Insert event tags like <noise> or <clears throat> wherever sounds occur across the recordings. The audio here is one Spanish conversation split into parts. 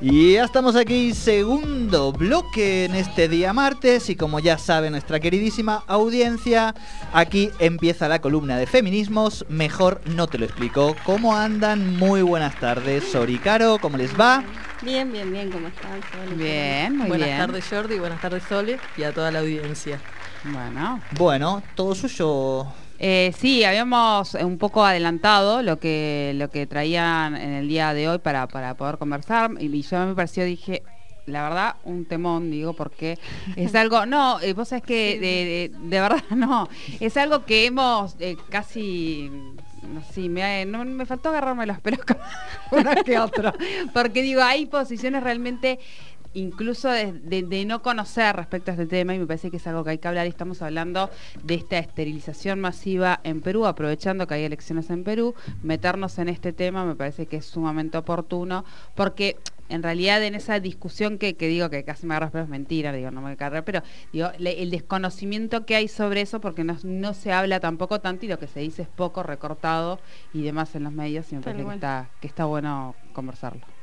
Y ya estamos aquí, segundo bloque en este día martes y como ya sabe nuestra queridísima audiencia, aquí empieza la columna de feminismos, mejor no te lo explico. ¿Cómo andan? Muy buenas tardes, Sori Caro, ¿cómo les va? Bien, bien, bien, ¿cómo están? Bien, muy buenas bien. tardes Jordi, buenas tardes Sole y a toda la audiencia. Bueno. Bueno, todo suyo. Eh, sí, habíamos un poco adelantado lo que lo que traían en el día de hoy para, para poder conversar y yo me pareció, dije, la verdad, un temón, digo, porque es <laughs> algo, no, eh, vos sabés que de, de- de verdad <laughs> no, es algo que hemos eh, casi, no sé, me, no, me faltó agarrarme los pelos <laughs> con uno que otro, porque digo, hay posiciones realmente incluso de, de- de no conocer respecto a este tema y me parece que es algo que hay que hablar y estamos hablando de esta esterilización masiva en Perú, aprovechando que hay elecciones en Perú, meternos en este tema me parece que es sumamente oportuno porque en realidad en esa discusión que, que digo que casi me agarro pero es mentira, digo, no me agarré, pero digo, le- el desconocimiento que hay sobre eso porque no, no se habla tampoco tanto y lo que se dice es poco recortado y demás en los medios y me parece que cual. está, que está bueno conversarlo.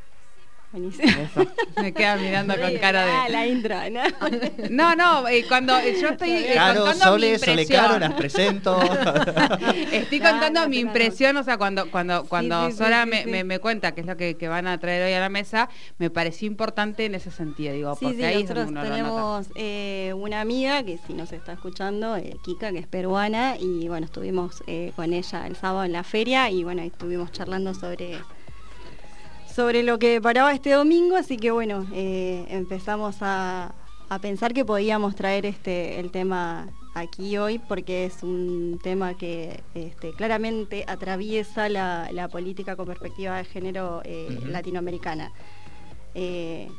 Buenísimo. Eso. Me queda mirando con cara Ah, de... la intro, ¿no? <laughs> No, no, eh, cuando eh, yo estoy eh, Caro, contando Sole, mi Sole. Caro, las presento. <laughs> Estoy No, contando no, mi claro. impresión, o sea, cuando cuando cuando sí, sí, Sora sí, me, sí. me- me cuenta qué es lo que, que van a traer hoy a la mesa, me pareció importante en ese sentido, digo, Sí, porque sí, ahí nosotros uno lo nota. tenemos eh, una amiga que si nos está escuchando, eh, Kika, que es peruana, y bueno, estuvimos eh, con ella el sábado en la feria y bueno, estuvimos charlando sobre sobre lo que paraba este domingo, así que bueno, eh, empezamos a, a pensar que podíamos traer este el tema aquí hoy porque es un tema que este, claramente atraviesa la, la política con perspectiva de género eh, latinoamericana. Eh,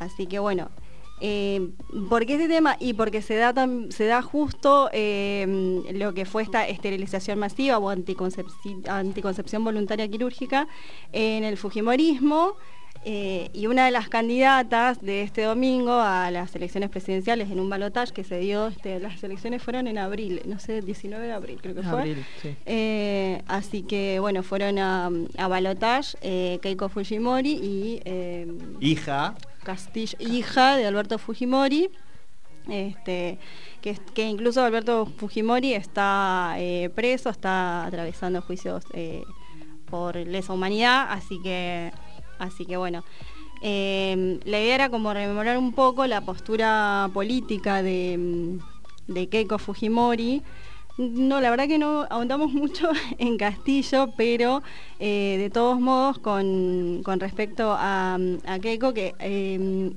así que bueno, eh, ¿por qué este tema? Y porque se da, tam- se da justo eh, lo que fue esta esterilización masiva o anticoncepci- anticoncepción voluntaria quirúrgica en el Fujimorismo. eh, y una de las candidatas de este domingo a las elecciones presidenciales en un balotaje que se dio, este, las elecciones fueron en abril, no sé, 19 de abril creo que fue. Abril, sí. Eh, así que bueno, fueron a, a balotage eh, Keiko Fujimori y eh, Hija. Castillo, hija de Alberto Fujimori. Este, que, incluso Alberto Fujimori está eh, preso, está atravesando juicios eh, por lesa humanidad, así que, así que bueno. Eh, la idea era como rememorar un poco la postura política de Keiko Fujimori. No, la verdad que no ahondamos <laughs> mucho en Castillo, pero eh, de todos modos con, con respecto a, a Keiko, que eh,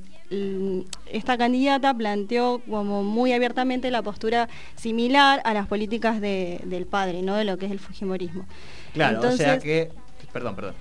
esta candidata planteó como muy abiertamente la postura similar a las políticas de- del padre, ¿no? De lo que es el Fujimorismo. Claro, o sea que. Perdón, perdón.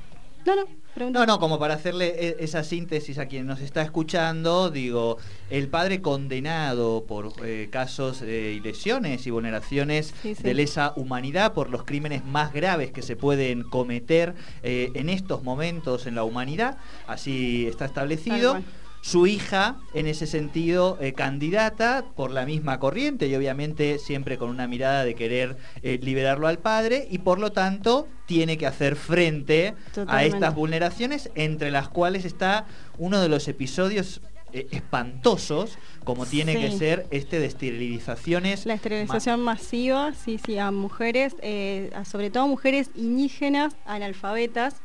No, no. No, no, como para hacerle e- esa síntesis a quien nos está escuchando, digo, el padre condenado por eh, casos eh, y lesiones y vulneraciones Sí, sí. de lesa humanidad por los crímenes más graves que se pueden cometer eh, en estos momentos en la humanidad, así está establecido. Tal. Su hija, en ese sentido, eh, candidata por la misma corriente y obviamente siempre con una mirada de querer eh, liberarlo al padre y por lo tanto tiene que hacer frente a estas vulneraciones, entre las cuales está uno de los episodios eh, espantosos, como tiene Sí. que ser este de esterilizaciones. La esterilización masiva, sí, sí, a mujeres, eh, a sobre todo mujeres indígenas, analfabetas,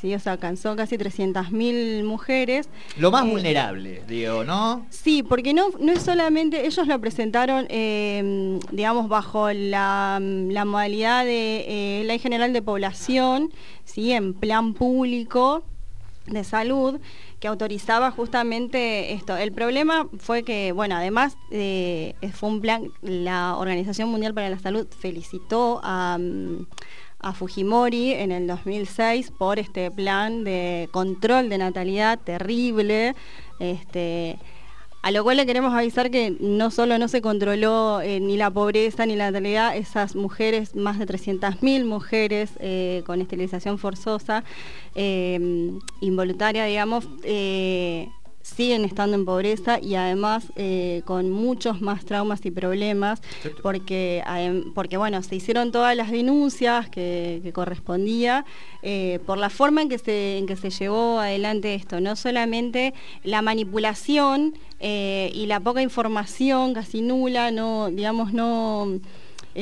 sí, o sea, alcanzó casi 300.000 mujeres. Lo más Eh, vulnerable, digo, ¿no? Sí, porque no, no es solamente, ellos lo presentaron, eh, digamos, bajo la, la modalidad de eh, Ley General de Población, ¿sí? en plan público de salud, que autorizaba justamente esto. El problema fue que, bueno, además eh, fue un plan, la Organización Mundial para la Salud felicitó a... a Fujimori en el 2006 por este plan de control de natalidad terrible, este, a lo cual le queremos avisar que no solo no se controló eh, ni la pobreza ni la natalidad, esas mujeres, más de 300.000 mujeres eh, con esterilización forzosa, eh, involuntaria, digamos, siguen estando en pobreza y además eh, con muchos más traumas y problemas, porque, porque bueno, se hicieron todas las denuncias que, correspondía eh, por la forma en que, se, en que se llevó adelante esto, no solamente la manipulación eh, y la poca información casi nula, no, digamos, no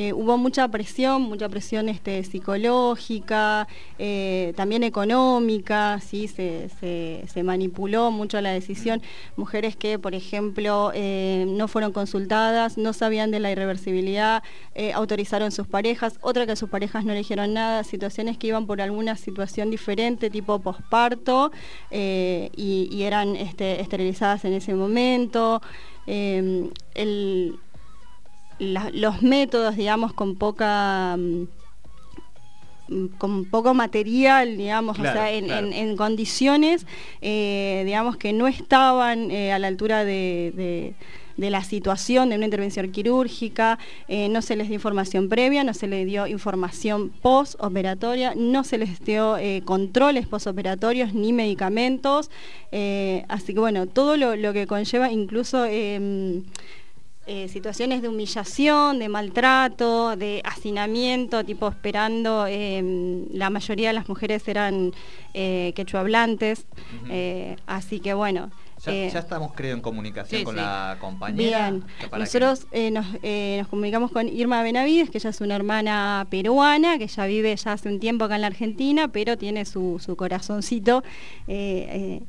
eh, hubo mucha presión, mucha presión este, psicológica, eh, también económica, ¿sí? Se, manipuló mucho la decisión. Mujeres que, por ejemplo, eh, no fueron consultadas, no sabían de la irreversibilidad, autorizaron sus parejas, otra que sus parejas no eligieron nada, situaciones que iban por alguna situación diferente, tipo posparto, y, eran este, esterilizadas en ese momento. el, los métodos, digamos, con poca mm, con poco material, digamos, o sea, en, condiciones, eh, digamos, que no estaban eh, a la altura de, la situación de una intervención quirúrgica, eh, no se les dio información previa, no se les dio información postoperatoria, no se les dio controles postoperatorios ni medicamentos, así que bueno, todo lo, lo que conlleva incluso em, eh, situaciones de humillación, de maltrato, de hacinamiento, tipo esperando, em, la mayoría de las mujeres eran eh, quechuablantes, eh, así que bueno, eh, ya, estamos, creo, en comunicación con la compañera. Bien, nosotros eh, eh, nos, comunicamos con Irma Benavides, que ella es una hermana peruana, que ya vive ya hace un tiempo acá en la Argentina, pero tiene su, corazoncito en,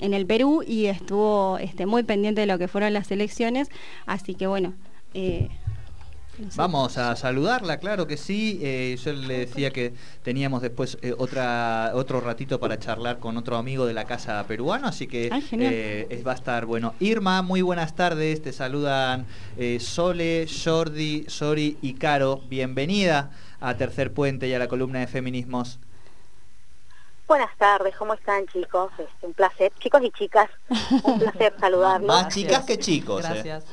el Perú y estuvo este, muy pendiente de lo que fueron las elecciones. Así que bueno. Vamos a saludarla, claro que sí. Eh, yo le decía que teníamos después eh, otra otro ratito para charlar con otro amigo de la casa peruana, así que eh, va a estar bueno. Irma, muy buenas tardes. Te saludan Sole, Jordi, Sori y Caro. Bienvenida a Tercer Puente y a la columna de feminismos. Buenas tardes, ¿cómo están chicos? Es un placer, chicos y chicas, un placer <laughs> saludarlos. Más chicas que chicos. Gracias.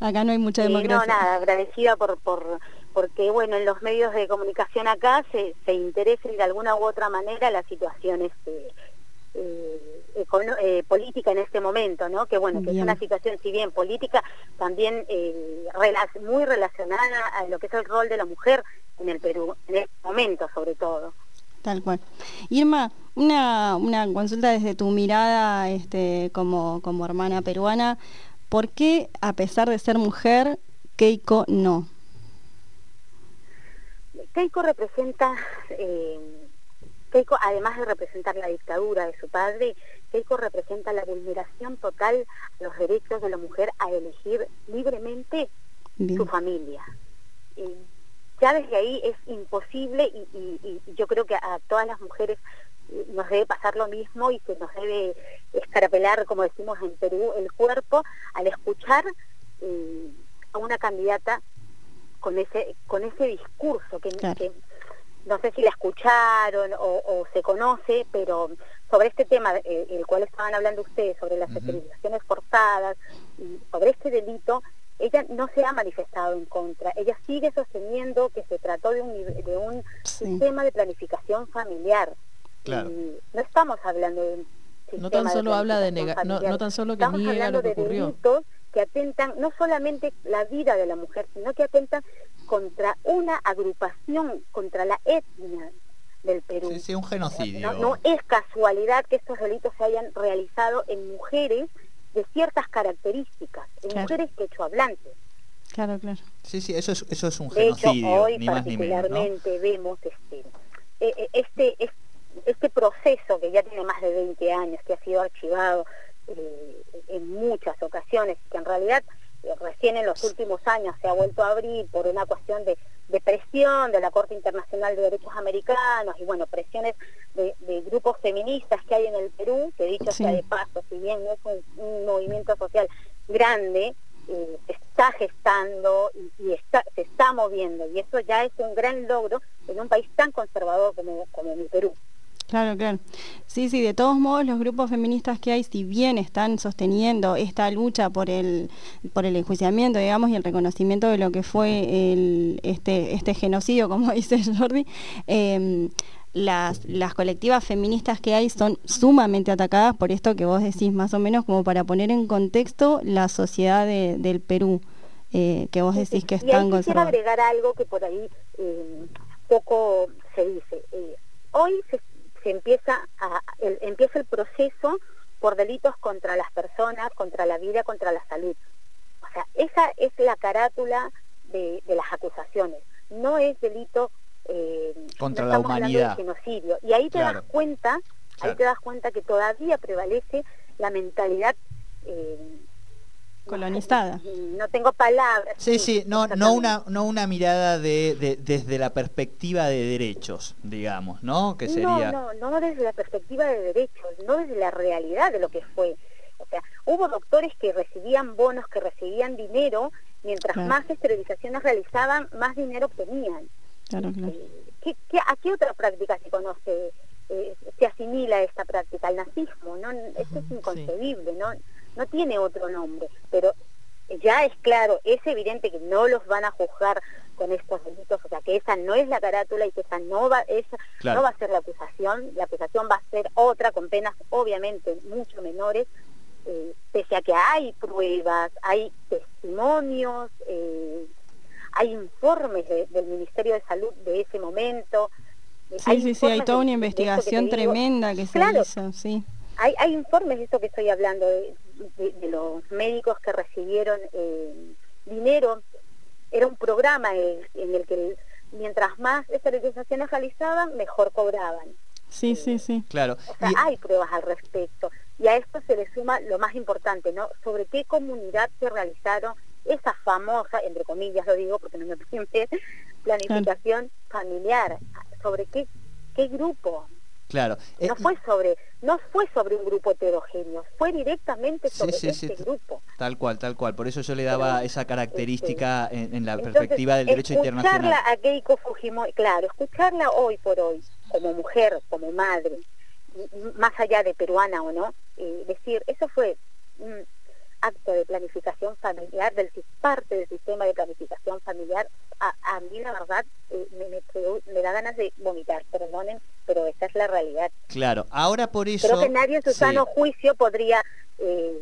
Acá no hay mucha democracia. no, nada, agradecida por, por, porque bueno, en los medios de comunicación acá se, se interesen de alguna u otra manera la situación este, eh, eh, política en este momento, ¿no? Que bueno, que es una situación, si bien política, también eh, muy relacionada a lo que es el rol de la mujer en el Perú, en este momento sobre todo. Tal cual. Irma, una, una consulta desde tu mirada este, como, como hermana peruana. ¿Por qué, a pesar de ser mujer, Keiko no? Keiko representa, eh, Keiko, además de representar la dictadura de su padre, Keiko representa la vulneración total de los derechos de la mujer a elegir libremente su familia. ya desde ahí es imposible y, yo creo que a todas las mujeres nos debe pasar lo mismo y que nos debe escarapelar, como decimos en Perú, el cuerpo al escuchar eh, a una candidata con ese con ese discurso que, no sé si la escucharon o, se conoce, pero sobre este tema, eh, el cual estaban hablando ustedes, sobre las esterilizaciones forzadas, y sobre este delito, ella no se ha manifestado en contra. Ella sigue sosteniendo que se trató de un, de un sistema de planificación familiar no estamos hablando de no tan solo habla de no, tan solo que niega lo que ocurrió. que atentan no solamente la vida de la mujer, sino que atentan contra una agrupación, contra la etnia del Perú. Sí, sí, un genocidio. No, es casualidad que estos delitos se hayan realizado en mujeres de ciertas características, en mujeres quechohablantes. Claro, claro. Sí, sí, eso es, eso es un genocidio. hoy particularmente vemos este, eh, eh, este, este este proceso que ya tiene más de 20 años, que ha sido archivado eh, en muchas ocasiones, que en realidad eh, recién en los últimos años se ha vuelto a abrir por una cuestión de, presión de la Corte Internacional de Derechos Americanos y bueno, presiones de, grupos feministas que hay en el Perú, que dicho sea de paso, si bien no es un, movimiento social grande, eh, está gestando y, está, se está moviendo y eso ya es un gran logro en un país tan conservador como, como el Perú. Claro, claro. Sí, sí, de todos modos los grupos feministas que hay, si bien están sosteniendo esta lucha por el, por el enjuiciamiento, digamos, y el reconocimiento de lo que fue el, este, este genocidio, <laughs> como dice Jordi, em, las, las colectivas feministas que hay son sumamente atacadas por esto que vos decís, más o menos como para poner en contexto la sociedad del Perú, eh, que vos decís que es y tan quisiera agregar algo que por ahí eh, poco se dice. Eh, hoy se, empieza, a, el, empieza el proceso por delitos contra las personas, contra la vida, contra la salud. O sea, esa es la carátula de, de las acusaciones. No es delito eh, contra la humanidad. genocidio. Y ahí te das cuenta, ahí te das cuenta que todavía prevalece la mentalidad eh, colonizada. No tengo palabras. Sí, sí, no, no una, no una mirada de, desde la perspectiva de derechos, digamos, ¿no? Que sería. No, no, no desde la perspectiva de derechos, no desde la realidad de lo que fue. O sea, hubo doctores que recibían bonos, que recibían dinero, mientras más esterilizaciones realizaban, más dinero obtenían. ¿Qué, a qué otra práctica se conoce, eh, se asimila esta práctica? Al nazismo, ¿no? Esto es inconcebible, ¿no? No tiene otro nombre, pero ya es claro, es evidente que no los van a juzgar con estos delitos, o sea que esa no es la carátula y que esa no va, esa no va a ser la acusación, la acusación va a ser otra con penas obviamente mucho menores, eh, pese a que hay pruebas, hay testimonios, eh, hay informes del Ministerio de Salud de ese momento. Eh, sí, sí, sí, hay toda una investigación tremenda que se hizo, sí. Hay, hay informes de esto que estoy hablando, de, los médicos que recibieron eh, dinero. Era un programa en, el que mientras más esterilizaciones realizaban, mejor cobraban. Sí, sí, eh, sí. Claro. O sea, hay pruebas al respecto. Y a esto se le suma lo más importante, ¿no? Sobre qué comunidad se realizaron esa famosa, entre comillas lo digo porque no me <laughs> permite, planificación familiar. ¿Sobre qué, qué grupo? Claro. no eh, fue sobre no fue sobre un grupo heterogéneo, fue directamente sobre este grupo. Tal cual, tal cual. Por eso yo le daba esa característica en, la perspectiva del derecho internacional. Escucharla a Keiko Fujimori, claro, escucharla hoy por hoy, como mujer, como madre, más allá de peruana o no, eh, decir, eso fue acto de planificación familiar, del parte del sistema de planificación familiar, a, mí la verdad eh, me, da ganas de vomitar, perdonen, pero esa es la realidad. Claro, ahora por eso... Creo que nadie en su sano juicio podría... Eh,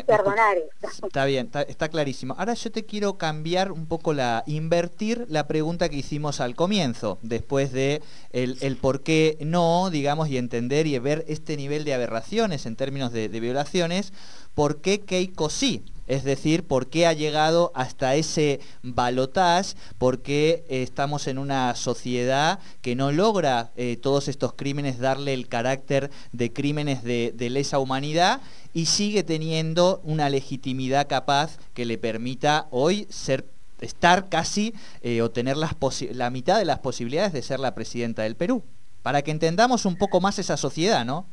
perdonar Está bien, está, clarísimo. Ahora yo te quiero cambiar un poco la, invertir la pregunta que hicimos al comienzo, después de el, por qué no, digamos, y entender y ver este nivel de aberraciones en términos de, de violaciones por qué Keiko sí. Es decir, por qué ha llegado hasta ese balotage, por qué estamos en una sociedad que no logra eh, todos estos crímenes darle el carácter de crímenes de, lesa humanidad y sigue teniendo una legitimidad capaz que le permita hoy ser estar casi eh, o tener la mitad de las posibilidades de ser la presidenta del Perú. Para que entendamos un poco más esa sociedad, ¿no?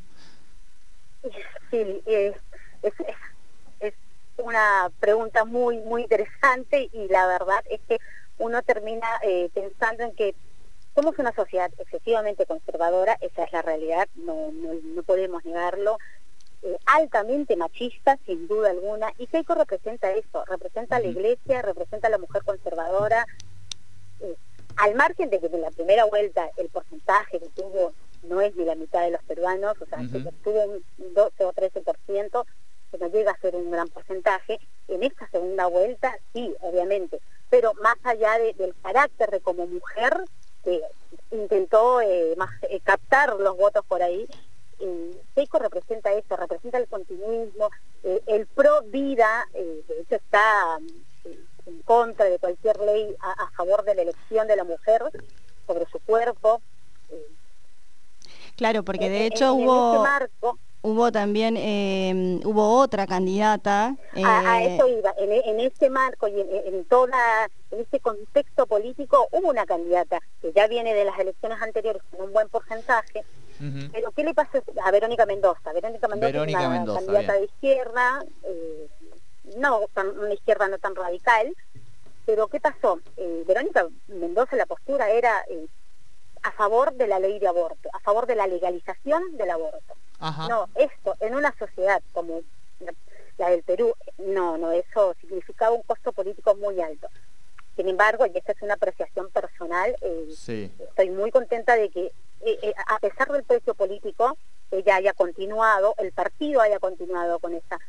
Sí, eh, es, es una pregunta muy, muy interesante y la verdad es que uno termina eh, pensando en que somos una sociedad excesivamente conservadora, esa es la realidad, no, no, podemos negarlo, eh, altamente machista, sin duda alguna, y Keiko representa eso, representa a la iglesia, representa a la mujer conservadora, eh, al margen de que en la primera vuelta el porcentaje que tuvo no es ni la mitad de los peruanos, o sea, que tuvo un 12 o 13%, que no llega a ser un gran porcentaje, en esta segunda vuelta sí, obviamente, pero más allá del carácter de como mujer, que intentó eh, más, eh, captar los votos por ahí, eh, Seiko representa eso, representa el continuismo, eh, el pro vida, de hecho está en contra de cualquier ley a, favor de la elección de la mujer sobre su cuerpo. Claro, porque de hecho hubo... marco, hubo también eh, hubo otra candidata a, eh, eso iba. En, este marco y en, toda en este contexto político hubo una candidata que ya viene de las elecciones anteriores con un buen porcentaje. Pero qué le pasó a Verónica Mendoza Verónica Mendoza es una candidata de izquierda eh, no una izquierda no tan radical. Pero qué pasó Verónica Mendoza la postura era a favor de la ley de aborto a favor de la legalización del aborto no, esto en una sociedad como la, del Perú, no, no, eso significaba un costo político muy alto. Sin embargo, y esta es una apreciación personal, eh, estoy muy contenta de que, eh, eh, a pesar del precio político, ella haya continuado, el partido haya continuado con esa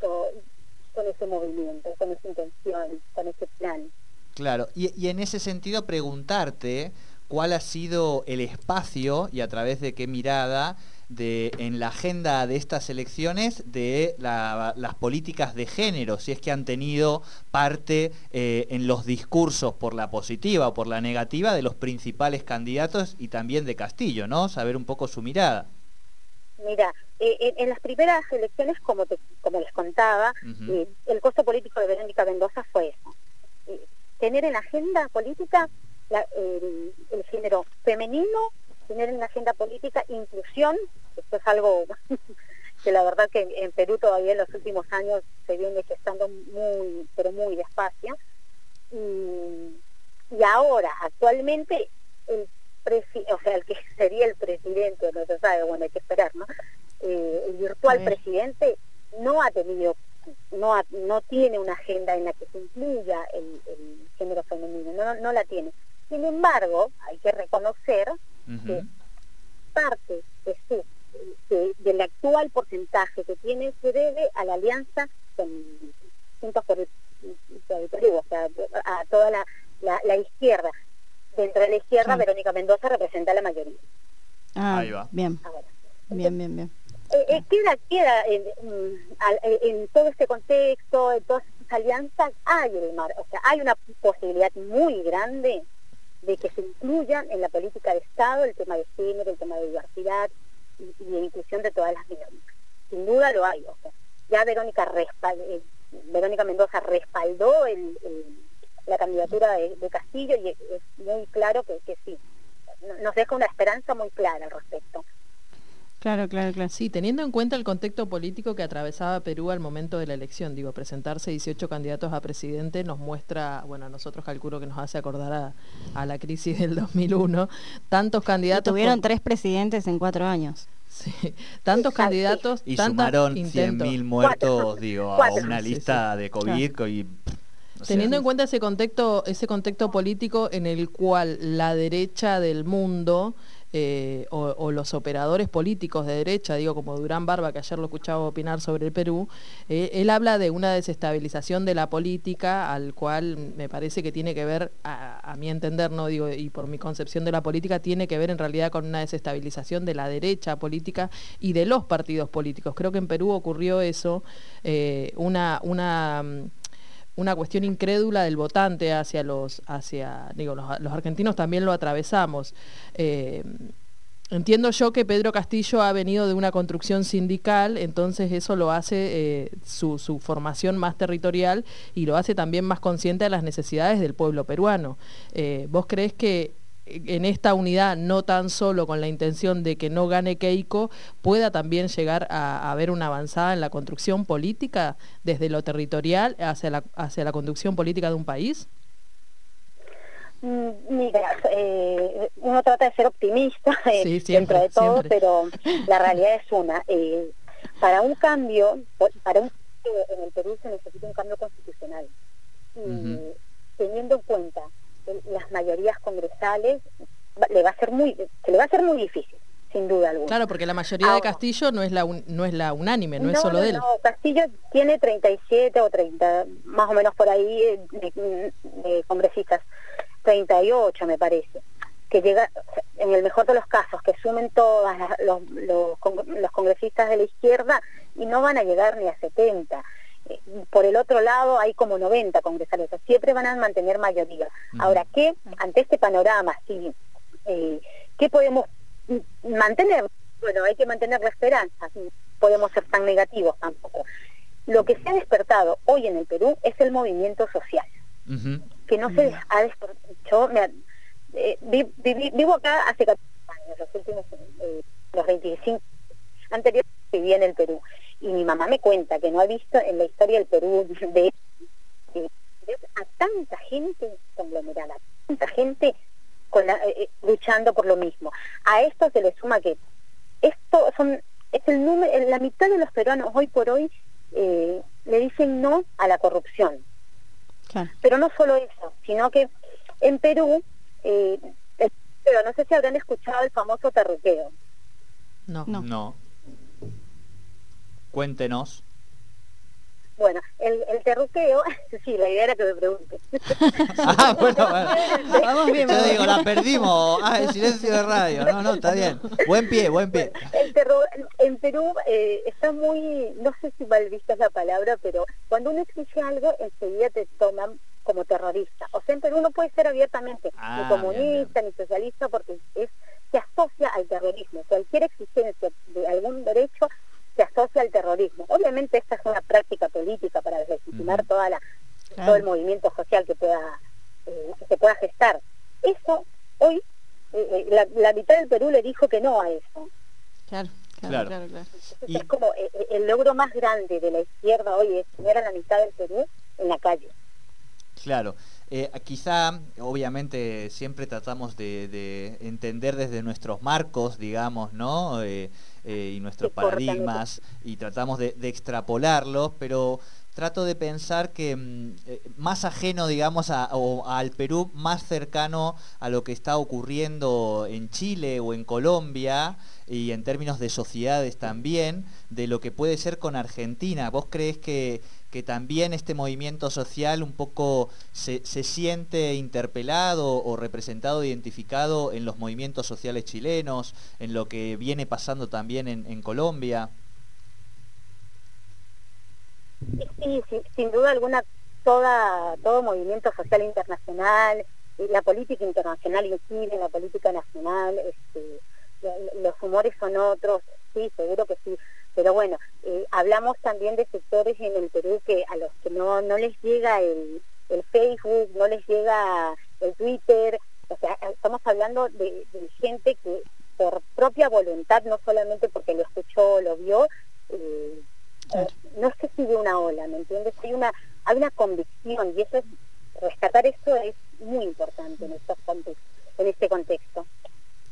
con, ese movimiento, con esa intención, con ese plan. Claro, y, y en ese sentido preguntarte cuál ha sido el espacio y a través de qué mirada de, en la agenda de estas elecciones de las políticas de género, si es que han tenido parte eh, en los discursos por la positiva o por la negativa de los principales candidatos y también de Castillo, ¿no? Saber un poco su mirada. Mira, eh, en, las primeras elecciones, como, como les contaba, eh, el costo político de Verónica Mendoza fue eso. tener en la agenda política el género femenino tener en la agenda política inclusión, esto es algo <laughs> que la verdad que en Perú todavía en los últimos años se viene gestando muy, pero muy despacio. Y, ahora, actualmente, el o sea, el que <laughs> sería el presidente, no se sabe, bueno, hay que esperar, ¿no? Eh, el virtual presidente no ha tenido, no, no tiene una agenda en la que se incluya el, género femenino, no, no la tiene. Sin embargo, hay que reconocer que parte de del actual porcentaje que tiene se debe a la alianza con Juntos por el, Perú, o sea, a toda la, la, izquierda. Dentro de la izquierda, Verónica Mendoza representa la mayoría. Ah, Ahí va. Bien. bien, bien, bien. Eh, eh, queda, queda en, todo este contexto, en todas estas alianzas, hay el mar, o sea, hay una posibilidad muy grande de que se incluyan en la política de Estado el tema de género, el tema de diversidad y, inclusión de todas las minorías. Sin duda lo hay. ya Verónica, eh, Verónica Mendoza respaldó la candidatura de, Castillo y es, muy claro que sí. Nos deja una esperanza muy clara al respecto. Claro, claro, claro. Sí, teniendo en cuenta el contexto político que atravesaba Perú al momento de la elección, digo, presentarse 18 candidatos a presidente nos muestra, bueno, a nosotros calculo que nos hace acordar a, la crisis del 2001, tantos candidatos... tuvieron tres presidentes en cuatro años. Sí, tantos candidatos, y sumaron 100.000 muertos, digo, a una lista de COVID Teniendo en cuenta ese contexto, ese contexto político en el cual la derecha del mundo eh, o, los operadores políticos de derecha, digo como Durán Barba, que ayer lo escuchaba opinar sobre el Perú, eh, él habla de una desestabilización de la política, al cual me parece que tiene que ver, a, mi entender, no digo, y por mi concepción de la política, tiene que ver en realidad con una desestabilización de la derecha política y de los partidos políticos. Creo que en Perú ocurrió eso, eh, una, una una cuestión incrédula del votante hacia los, hacia, digo, los, argentinos también lo atravesamos. Eh, entiendo yo que Pedro Castillo ha venido de una construcción sindical, entonces eso lo hace eh, su, formación más territorial y lo hace también más consciente de las necesidades del pueblo peruano. Eh, ¿Vos crees que en esta unidad, no tan solo con la intención de que no gane Keiko, pueda también llegar a, haber una avanzada en la construcción política desde lo territorial hacia la, hacia la conducción política de un país? Mm, mira, eh, uno trata de ser optimista <laughs> eh, dentro de todo, pero <laughs> la realidad es una. Eh, para un cambio, para un en el Perú se necesita un cambio constitucional. Y teniendo en cuenta las mayorías congresales le va a ser muy se le va a ser muy difícil sin duda alguna. Claro, porque la mayoría de Castillo no es la no es la unánime, no, es solo de él. No, Castillo tiene 37 o 30, más o menos por ahí eh, de, congresistas, 38 me parece, que llega en el mejor de los casos que sumen todos los, los, los congresistas de la izquierda y no van a llegar ni a 70 por el otro lado hay como 90 congresales, siempre van a mantener mayoría. Ahora, ¿qué, ante este panorama, sí, eh, qué podemos mantener? Bueno, hay que mantener la esperanza, no podemos ser tan negativos tampoco. Lo que se ha despertado hoy en el Perú es el movimiento social, que no se ha despertado. Yo eh, vivo acá hace 14 años, los últimos, eh, los 25 anteriores viví en el Perú y mi mamá me cuenta que no ha visto en la historia del Perú de, a tanta gente conglomerada, tanta gente con eh, eh, luchando por lo mismo. A esto se le suma que esto son es el número, la mitad de los peruanos hoy por hoy eh, le dicen no a la corrupción. Pero no solo eso, sino que en Perú, eh, pero no sé si habrán escuchado el famoso terruqueo. No. No. no. Cuéntenos. Bueno, el, el terruqueo, <laughs> sí, la idea era que me pregunte. <laughs> ah, bueno, bueno. Vamos bien, Yo digo, la perdimos. Ah, el silencio de radio. No, no, está bien. Buen pie, buen pie. El en Perú eh, está muy, no sé si mal vista es la palabra, pero cuando uno exige algo, enseguida te toman como terrorista. O sea, en Perú no puede ser abiertamente ni ah, comunista ni socialista porque es se asocia al terrorismo. Cualquier exigencia de algún derecho se asocia al terrorismo. Obviamente esta es una práctica política para deslegitimar toda la, todo el movimiento social que pueda eh, que se pueda gestar. Eso hoy eh, eh, la, mitad del Perú le dijo que no a eso. Claro. Claro, claro, Es como el logro más grande de la izquierda hoy es tener a la mitad del Perú en la calle. Claro. quizá, obviamente, siempre tratamos de, entender desde nuestros marcos, digamos, ¿no? Eh, y nuestros paradigmas y tratamos de, extrapolarlos, pero trato de pensar que mm, eh, más ajeno, digamos, al Perú, más cercano a lo que está ocurriendo en Chile o en Colombia, y en términos de sociedades también, de lo que puede ser con Argentina. ¿Vos crees que, que también este movimiento social un poco se, siente interpelado o representado, identificado en los movimientos sociales chilenos, en lo que viene pasando también en, en Colombia? Sí, sin duda alguna, toda, todo movimiento social internacional, la política internacional incide la política nacional, este, los humores son otros, sí, seguro que sí, pero bueno, eh, hablamos también de sectores en el Perú que a los que no, no les llega el, el Facebook, no les llega el Twitter, o sea, estamos hablando de, gente que por propia voluntad, no solamente porque lo escuchó, lo vio, eh, no se sigue una ola, ¿me entiendes? Hay una, hay una convicción y eso es, rescatar eso es muy importante en, estos en este contexto.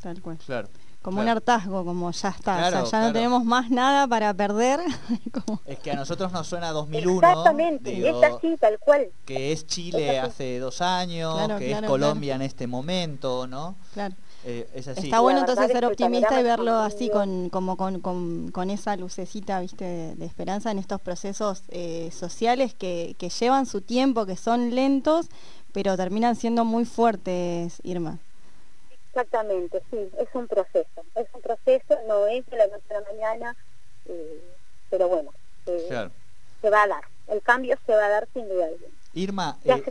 Tal cual. Claro como un hartazgo, como ya está, ya no tenemos más nada para perder. <laughs> Es que a nosotros nos suena 2001. Exactamente, es así, tal cual. Que es Chile hace dos años, que es Colombia en este momento, ¿no? Claro. Eh, es así. Está bueno entonces ser optimista y verlo así con, como con, con, esa lucecita ¿viste? De, esperanza en estos procesos eh, sociales que, que llevan su tiempo, que son lentos, pero terminan siendo muy fuertes, Irma. Exactamente, sí, es un proceso, es un proceso, no es de la noche a la mañana, eh, pero bueno, eh, se va a dar, el cambio se va a dar sin duda Irma, ya, eh,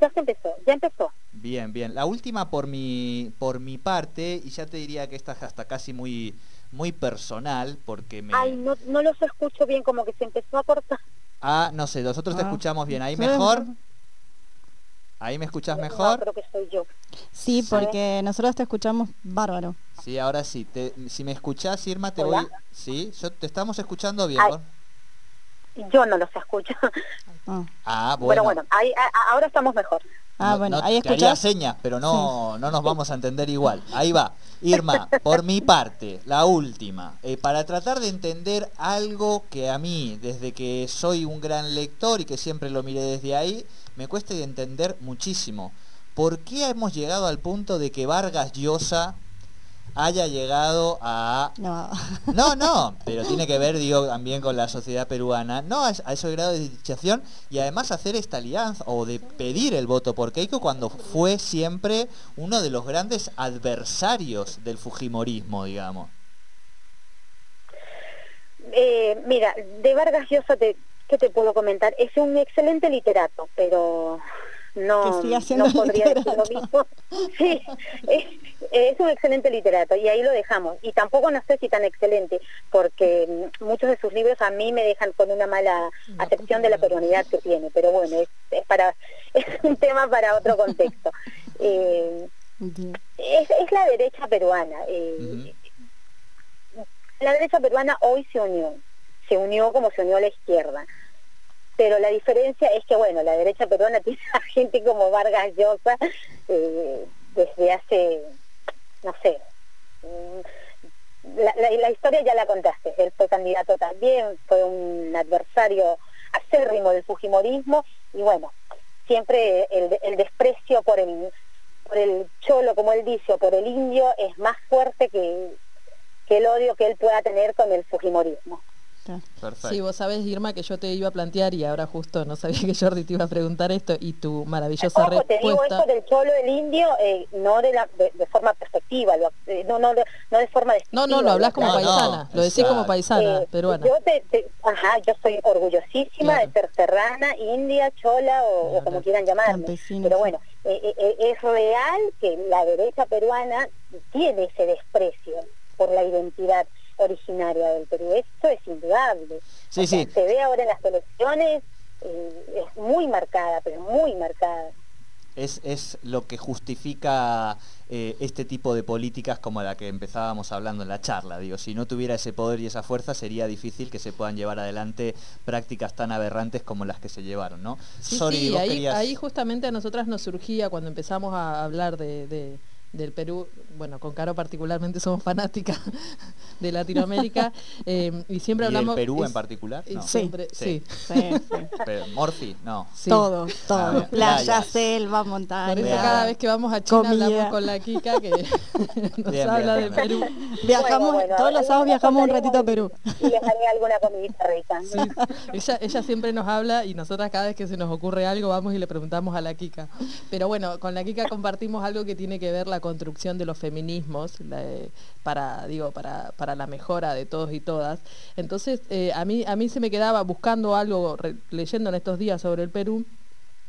ya, se empezó, ya empezó. Bien, bien. La última por mi por mi parte y ya te diría que esta es hasta casi muy muy personal porque me. Ay, no, no los escucho bien, como que se empezó a cortar. Ah, no sé, nosotros te ah. escuchamos bien. Ahí mejor. ¿Ahí me escuchas mejor? creo que soy yo. Sí, porque nosotros te escuchamos bárbaro. Sí, ahora sí. si me escuchás, Irma, te voy... Sí, yo te estamos escuchando bien. yo no los escucho. Ah, ah bueno. bueno, ahora estamos mejor. Ah, bueno, ahí escuchás. señas, pero no, no nos vamos a entender igual. Ahí va. Irma, por mi parte, la última, eh, para tratar de entender algo que a mí, desde que soy un gran lector y que siempre lo miré desde ahí, me cuesta entender muchísimo. ¿Por qué hemos llegado al punto de que Vargas Llosa haya llegado a... No. no, no, pero tiene que ver, digo, también con la sociedad peruana, no a, ese grado de dichación y además hacer esta alianza o de pedir el voto por Keiko cuando fue siempre uno de los grandes adversarios del Fujimorismo, digamos. Eh, mira, de Vargas Llosa te, ¿qué te puedo comentar? Es un excelente literato, pero no, no <laughs> podría decir lo mismo. Sí, es, un excelente literato y ahí lo dejamos. Y tampoco no sé si tan excelente, porque muchos de sus libros a mí me dejan con una mala acepción de la peruanidad que tiene, pero bueno, es, para <laughs> es un tema para otro contexto. <laughs> Eh, es, la derecha peruana. Eh, la derecha peruana hoy se unió se unió como se unió a la izquierda. Pero la diferencia es que, bueno, la derecha peruana <laughs> tiene a gente como Vargas Llosa eh, desde hace, no sé, mm, la, historia ya la contaste, él fue candidato también, fue un adversario acérrimo del Fujimorismo y bueno, siempre el, desprecio por el, por el cholo, como él dice, o por el indio, es más fuerte que, que el odio que él pueda tener con el fujimorismo. Sí, vos sabés, Irma, que yo te iba a plantear y ahora justo no sabía <laughs> que Jordi te iba a preguntar esto y tu maravillosa Ojo, respuesta. te digo esto del cholo del indio, eh, no de, la, de, forma perspectiva, eh, no, no, no de forma No, no, lo hablas como paisana, lo decís como paisana eh, peruana. Yo, ajá, yo soy orgullosísima de ser serrana, india, chola o, como quieran llamarme. Pero bueno, es real que la derecha peruana tiene ese desprecio por la identidad originaria del Perú. Esto es indudable. Se ve ahora en las elecciones, eh, es muy marcada, pero muy marcada. Es, es lo que justifica eh, este tipo de políticas como la que empezábamos hablando en la charla. Digo, si no tuviera ese poder y esa fuerza, sería difícil que se puedan llevar adelante prácticas tan aberrantes como las que se llevaron, ¿no? Sí, sí ahí, justamente a nosotras nos surgía cuando empezamos a hablar de del Perú, bueno, con Caro particularmente somos fanáticas <laughs> de Latinoamérica <laughs> eh, y siempre hablamos... ¿Y Perú en particular? Siempre, sí. <laughs> Morfi, no. Todo, todo. Playa, selva, montaña. Por eso cada vez que vamos a China hablamos con la Kika que nos habla de Perú. Viajamos, todos los sábados viajamos un ratito a Perú. Y les haré alguna comidita rica. Ella, ella siempre nos habla y nosotras cada vez que se nos ocurre algo vamos y le preguntamos a la Kika. Pero bueno, con la Kika compartimos algo que tiene que ver la construcción de los feminismos para, digo, para, para, la mejora de todos y todas. Entonces, eh, a, mí, a mí se me quedaba buscando algo, leyendo en estos días sobre el Perú,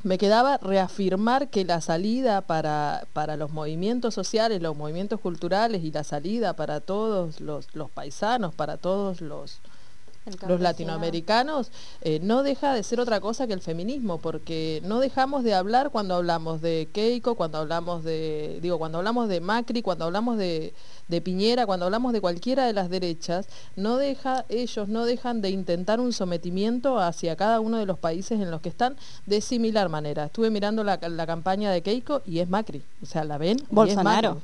me quedaba reafirmar que la salida para, para, los movimientos sociales, los movimientos culturales y la salida para todos los, los paisanos, para todos los, los latinoamericanos, eh, no deja de ser otra cosa que el feminismo, porque no dejamos de hablar cuando hablamos de Keiko, cuando hablamos de, digo, cuando hablamos de Macri, cuando hablamos de, de Piñera, cuando hablamos de cualquiera de las derechas, no deja, ellos no dejan de intentar un sometimiento hacia cada uno de los países en los que están de similar manera. Estuve mirando la, la campaña de Keiko y es Macri, o sea, la ven. Bolsonaro.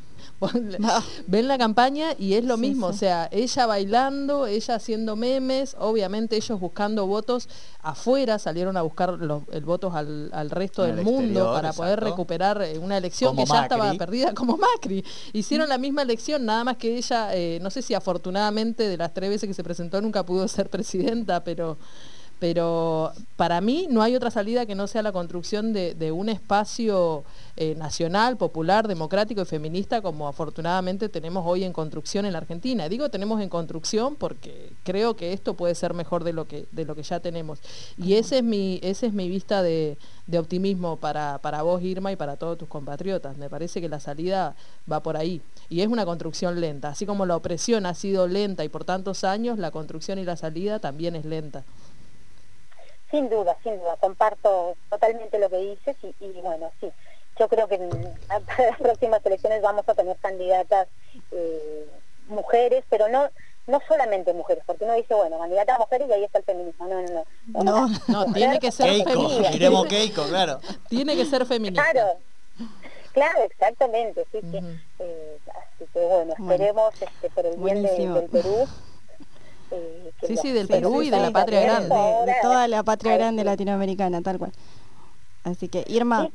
Ven la campaña y es lo mismo, o sea, ella bailando, ella haciendo memes, obviamente ellos buscando votos afuera, salieron a buscar los el votos al, resto del mundo para poder recuperar eh, una elección que ya estaba perdida como Macri. Hicieron la misma elección, nada más que ella, eh, no sé si afortunadamente de las tres veces que se presentó nunca pudo ser presidenta, pero pero para mí no hay otra salida que no sea la construcción de, un espacio eh, nacional, popular, democrático y feminista como afortunadamente tenemos hoy en construcción en la Argentina. Digo tenemos en construcción porque creo que esto puede ser mejor de lo que, ya tenemos. Y ese es mi, vista de, optimismo para vos, Irma, y para todos tus compatriotas. Me parece que la salida va por ahí. Y es una construcción lenta. Así como la opresión ha sido lenta y por tantos años, la construcción y la salida también es lenta. Sin duda, sin duda, comparto totalmente lo que dices y, bueno, sí, yo creo que para <laughs> las próximas elecciones vamos a tener candidatas eh, mujeres, pero no no solamente mujeres, porque uno dice, bueno, candidatas mujeres y ahí está el feminismo. No, no, no. No, no, tiene que ser feminista. Diremos Keiko, claro. <laughs> Tiene que ser feminista. Claro, claro, exactamente. Sí, eh, así que bueno, esperemos este, por el bien del Perú eh, sí, sí, del Perú y de la patria grande. De, toda la patria grande latinoamericana, tal cual. Así que, Irma,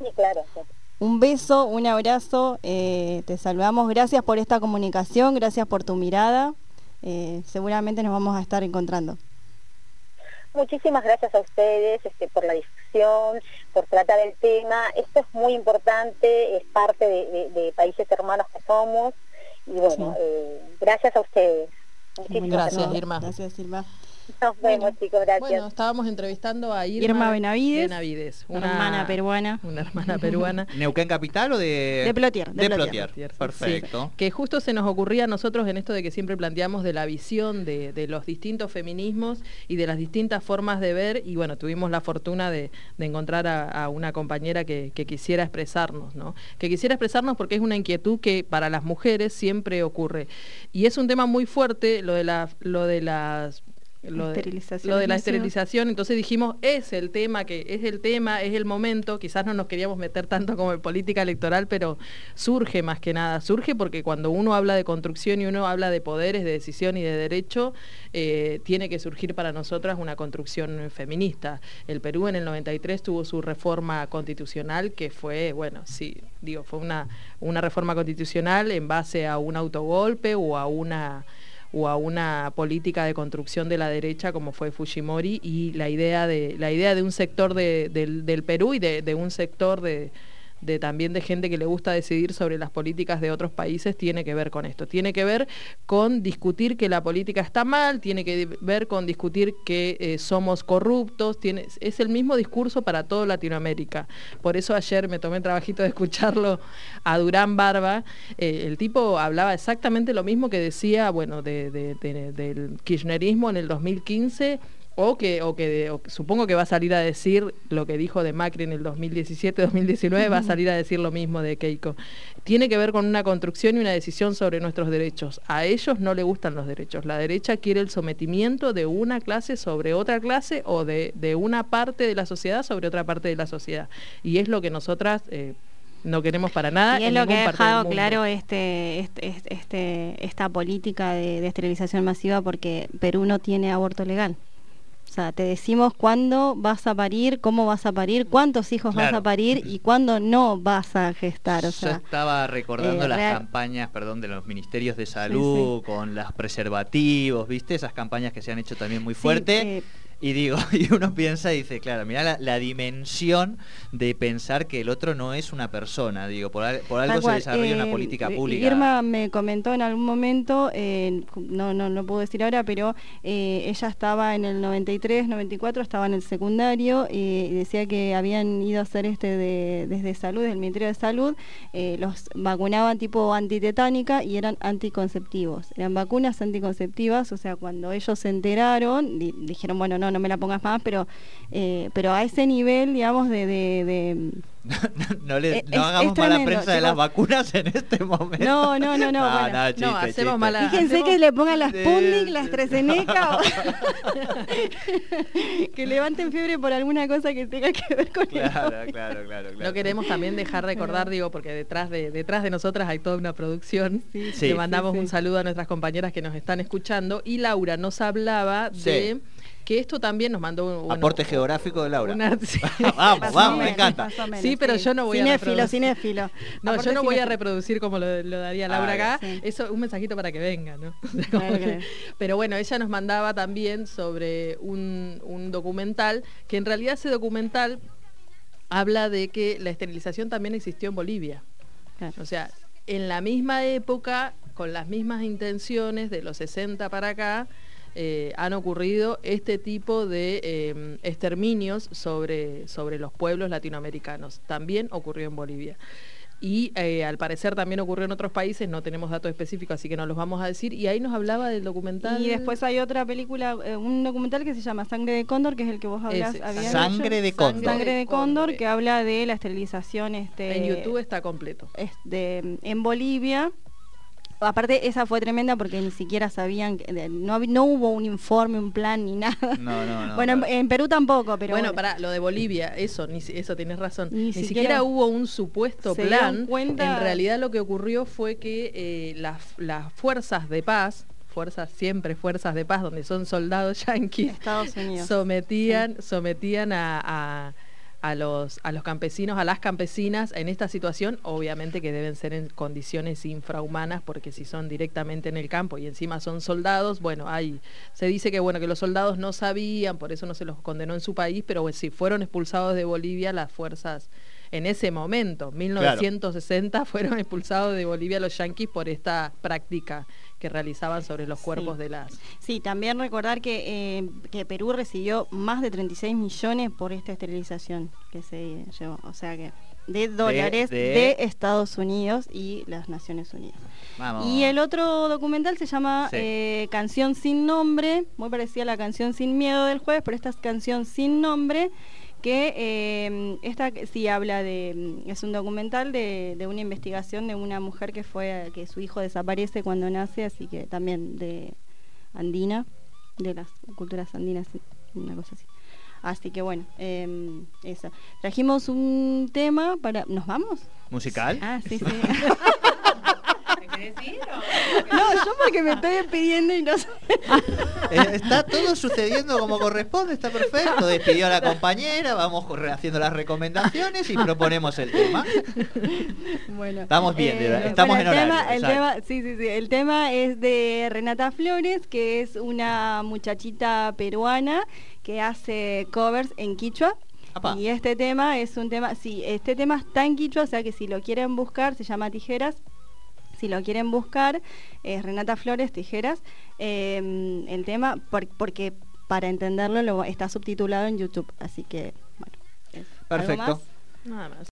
un beso, un abrazo, eh, te saludamos. Gracias por esta comunicación, gracias por tu mirada. Eh, seguramente nos vamos a estar encontrando. Muchísimas gracias a ustedes este, por la discusión, por tratar el tema. Esto es muy importante, es parte de, países hermanos que somos. Y bueno, gracias a ustedes. Gracias, Irma. Gracias, Irma. Nos vemos, chicos, gracias. Bueno, estábamos entrevistando a Irma, Benavides, una hermana peruana. <laughs> Una hermana peruana. ¿Neuquén Capital o de...? De Plotier. De, Plotier, perfecto. que justo se nos ocurría a nosotros en esto de que siempre planteamos de la visión de, los distintos feminismos y de las distintas formas de ver, y bueno, tuvimos la fortuna de, encontrar a, una compañera que, quisiera expresarnos, ¿no? Que quisiera expresarnos porque es una inquietud que para las mujeres siempre ocurre. Y es un tema muy fuerte lo de, la, lo de las lo de, lo de la esterilización, entonces dijimos, es el tema, que es el tema, es el momento, quizás no nos queríamos meter tanto como en política electoral, pero surge más que nada, surge porque cuando uno habla de construcción y uno habla de poderes, de decisión y de derecho, eh, tiene que surgir para nosotras una construcción feminista. El Perú en el 93 tuvo su reforma constitucional que fue, bueno, sí, digo, fue una, una reforma constitucional en base a un autogolpe o a una o a una política de construcción de la derecha como fue Fujimori y la idea de, la idea de un sector del, Perú y de un sector de, de también de gente que le gusta decidir sobre las políticas de otros países tiene que ver con esto. Tiene que ver con discutir que la política está mal, tiene que ver con discutir que eh, somos corruptos, tiene, es el mismo discurso para toda Latinoamérica. Por eso ayer me tomé el trabajito de escucharlo a Durán Barba. Eh, el tipo hablaba exactamente lo mismo que decía, bueno, del kirchnerismo en el 2015 o que, o que supongo que va a salir a decir lo que dijo de Macri en el 2017-2019, va a salir a decir lo mismo de Keiko. Tiene que ver con una construcción y una decisión sobre nuestros derechos. A ellos no le gustan los derechos. La derecha quiere el sometimiento de una clase sobre otra clase o de, una parte de la sociedad sobre otra parte de la sociedad. Y es lo que nosotras... Eh, no queremos para nada. Y es lo que ha dejado claro este, este, este, esta política de esterilización masiva porque Perú no tiene aborto legal. O sea, te decimos cuándo vas a parir, cómo vas a parir, cuántos hijos vas a parir y <clears throat> cuándo no vas a gestar. O sea, Yo estaba recordando eh, las campañas, perdón, de los ministerios de salud con los preservativos, ¿viste? Esas campañas que se han hecho también muy fuerte. Eh, y digo, <laughs> y uno piensa y dice, claro, mira la, dimensión de pensar que el otro no es una persona, digo, por, algo se desarrolla una eh, política pública. Irma me comentó en algún momento, eh, no, no, no puedo decir ahora, pero eh, ella estaba en el 93, 94, estaba en el secundario y decía que habían ido a hacer este de, desde salud, desde el Ministerio de Salud, los vacunaban tipo antitetánica y eran anticonceptivos. Eran vacunas anticonceptivas, o sea, cuando ellos se enteraron, dijeron, bueno, no, no, me la pongas más, pero, eh, pero a ese nivel, digamos, de... de, <laughs> no, le, no hagamos mala prensa de las vacunas en este momento. No, no, no, no. <laughs> no, hacemos mala. Fíjense que le pongan las Pundic, las Treseneca, <laughs> que levanten fiebre por alguna cosa que tenga que ver con claro, claro, claro, claro, No queremos también dejar recordar, digo, porque detrás de, detrás de nosotras hay toda una producción. Sí, Le mandamos un saludo a nuestras compañeras que nos están escuchando. Y Laura nos hablaba de que esto también nos mandó un aporte geográfico de Laura. <laughs> vamos, vamos, me encanta. sí, pero yo no voy a reproducir. Cinéfilo, No, yo no voy a reproducir como lo, daría Laura acá. Eso un mensajito para que venga, ¿no? <laughs> pero bueno, ella nos mandaba también sobre un, un documental que en realidad ese documental habla de que la esterilización también existió en Bolivia. O sea, en la misma época, con las mismas intenciones de los 60 para acá, eh, han ocurrido este tipo de eh, exterminios sobre, sobre los pueblos latinoamericanos. También ocurrió en Bolivia. Y eh, al parecer también ocurrió en otros países, no tenemos datos específicos, así que no los vamos a decir. Y ahí nos hablaba del documental. Y después hay otra película, un documental que se llama Sangre de Cóndor, que es el que vos hablás. Sangre de Cóndor. Sangre de Cóndor, que habla de la esterilización. Este, en YouTube está completo. en Bolivia aparte esa fue tremenda porque ni siquiera sabían, no, no hubo un informe, un plan ni <laughs> nada. No, no, no. Bueno, en, Perú tampoco, pero bueno. para lo de Bolivia, eso, ni, eso tienes razón. Ni, siquiera, hubo un supuesto plan. En realidad lo que ocurrió fue que eh, las, las fuerzas de paz, fuerzas siempre fuerzas de paz, donde son soldados <laughs> yanquis, sometían, sometían a a los, a los campesinos, a las campesinas en esta situación, obviamente que deben ser en condiciones infrahumanas, porque si son directamente en el campo y encima son soldados, bueno, hay, se dice que bueno, que los soldados no sabían, por eso no se los condenó en su país, pero pues, si fueron expulsados de Bolivia las fuerzas en ese momento, 1960, fueron expulsados de Bolivia los yanquis por esta práctica que realizaban sobre los cuerpos de las... Sí, también recordar que, eh, que Perú recibió más de 36 millones por esta esterilización que se llevó, o sea que de dólares de, Estados Unidos y las Naciones Unidas. Y el otro documental se llama eh, Canción sin nombre, muy parecida a la canción sin miedo del jueves, pero esta es Canción sin nombre que eh, esta sí habla de, es un documental de, una investigación de una mujer que fue, que su hijo desaparece cuando nace, así que también de andina. de las culturas andinas, una cosa así. Así que bueno, eh, eso. Trajimos un tema para... ¿Nos vamos? ¿Musical? Ah, sí, sí. <laughs> No, yo porque me estoy despidiendo y no sé. Eh, está todo sucediendo como corresponde, está perfecto. Despidió a la compañera, vamos haciendo las recomendaciones y proponemos el tema. Bueno, estamos bien, eh, estamos bueno, en el horario. tema, el tema, sí, sí, sí. El tema es de Renata Flores, que es una muchachita peruana que hace covers en quichua. Apa. Y este tema es un tema, sí, este tema está en quichua, o sea que si lo quieren buscar, se llama Tijeras. Si lo quieren buscar, es Renata Flores, Tijeras. Eh, el tema, por- porque para entenderlo lo, está subtitulado en YouTube, así que, bueno. es- ¿algo Perfecto. más? Nada más.